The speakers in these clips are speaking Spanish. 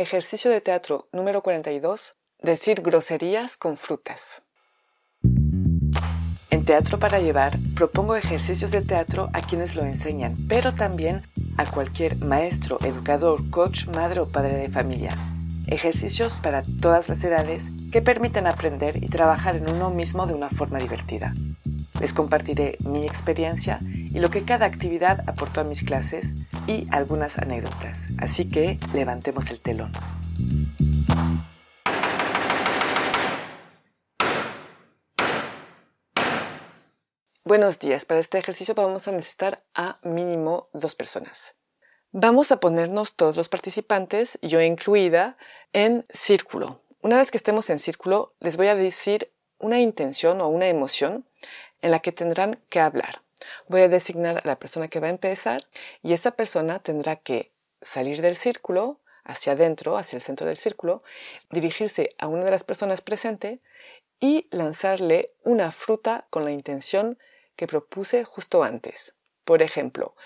Ejercicio de teatro número 42. Decir groserías con frutas. En Teatro para Llevar propongo ejercicios de teatro a quienes lo enseñan, pero también a cualquier maestro, educador, coach, madre o padre de familia. Ejercicios para todas las edades que permiten aprender y trabajar en uno mismo de una forma divertida. Les compartiré mi experiencia y lo que cada actividad aportó a mis clases y algunas anécdotas. Así que levantemos el telón. Buenos días. Para este ejercicio vamos a necesitar a mínimo dos personas. Vamos a ponernos todos los participantes, yo incluida, en círculo. Una vez que estemos en círculo, les voy a decir una intención o una emoción en la que tendrán que hablar. Voy a designar a la persona que va a empezar y esa persona tendrá que salir del círculo hacia adentro, hacia el centro del círculo, dirigirse a una de las personas presente y lanzarle una fruta con la intención que propuse justo antes. Por ejemplo,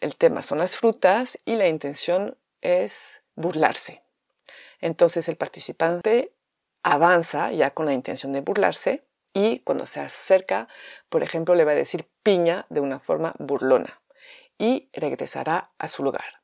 el tema son las frutas y la intención es burlarse. Entonces el participante avanza ya con la intención de burlarse y cuando se acerca, por ejemplo, le va a decir piña de una forma burlona y regresará a su lugar.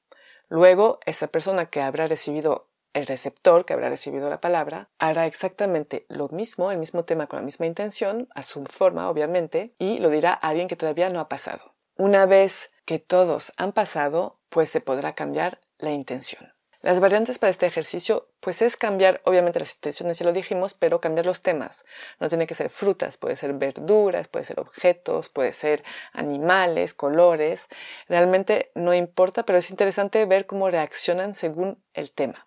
Luego, esa persona que habrá recibido el receptor, que habrá recibido la palabra, hará exactamente lo mismo, el mismo tema con la misma intención, a su forma, obviamente, y lo dirá a alguien que todavía no ha pasado. Una vez que todos han pasado, pues se podrá cambiar la intención. Las variantes para este ejercicio, pues es cambiar, obviamente las intenciones ya lo dijimos, pero cambiar los temas. No tiene que ser frutas, puede ser verduras, puede ser objetos, puede ser animales, colores. Realmente no importa, pero es interesante ver cómo reaccionan según el tema.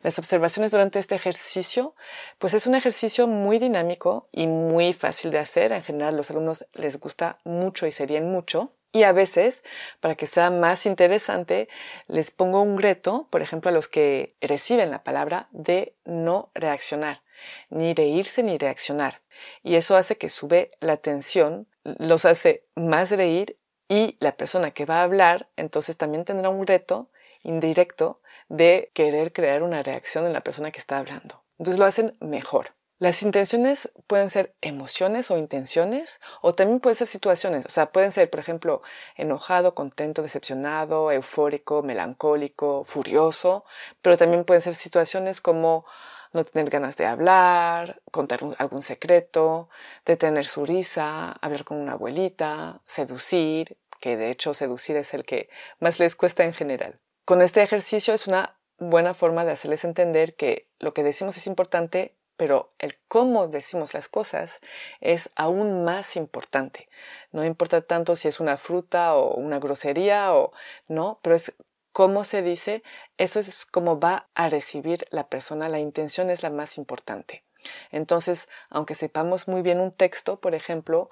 Las observaciones durante este ejercicio, pues es un ejercicio muy dinámico y muy fácil de hacer. En general, los alumnos les gusta mucho y serían mucho. Y a veces, para que sea más interesante, les pongo un reto, por ejemplo, a los que reciben la palabra, de no reaccionar, ni reírse ni reaccionar. Y eso hace que sube la tensión, los hace más reír y la persona que va a hablar entonces también tendrá un reto indirecto de querer crear una reacción en la persona que está hablando. Entonces lo hacen mejor. Las intenciones pueden ser emociones o intenciones, o también pueden ser situaciones. O sea, pueden ser, por ejemplo, enojado, contento, decepcionado, eufórico, melancólico, furioso, pero también pueden ser situaciones como no tener ganas de hablar, contar algún secreto, detener su risa, hablar con una abuelita, seducir, que de hecho seducir es el que más les cuesta en general. Con este ejercicio es una buena forma de hacerles entender que lo que decimos es importante pero el cómo decimos las cosas es aún más importante. No importa tanto si es una fruta o una grosería o no, pero es cómo se dice, eso es cómo va a recibir la persona, la intención es la más importante. Entonces, aunque sepamos muy bien un texto, por ejemplo,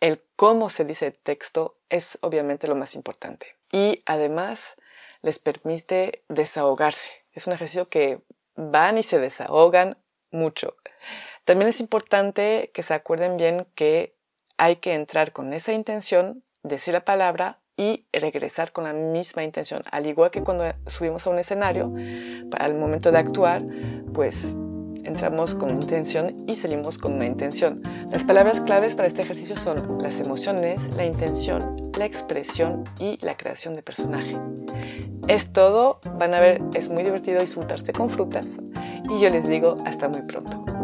el cómo se dice el texto es obviamente lo más importante. Y además les permite desahogarse. Es un ejercicio que van y se desahogan mucho. También es importante que se acuerden bien que hay que entrar con esa intención, decir la palabra y regresar con la misma intención. Al igual que cuando subimos a un escenario, para el momento de actuar, pues entramos con una intención y salimos con una intención. Las palabras claves para este ejercicio son las emociones, la intención, la expresión y la creación de personaje. Es todo, van a ver, es muy divertido insultarse con frutas y yo les digo hasta muy pronto.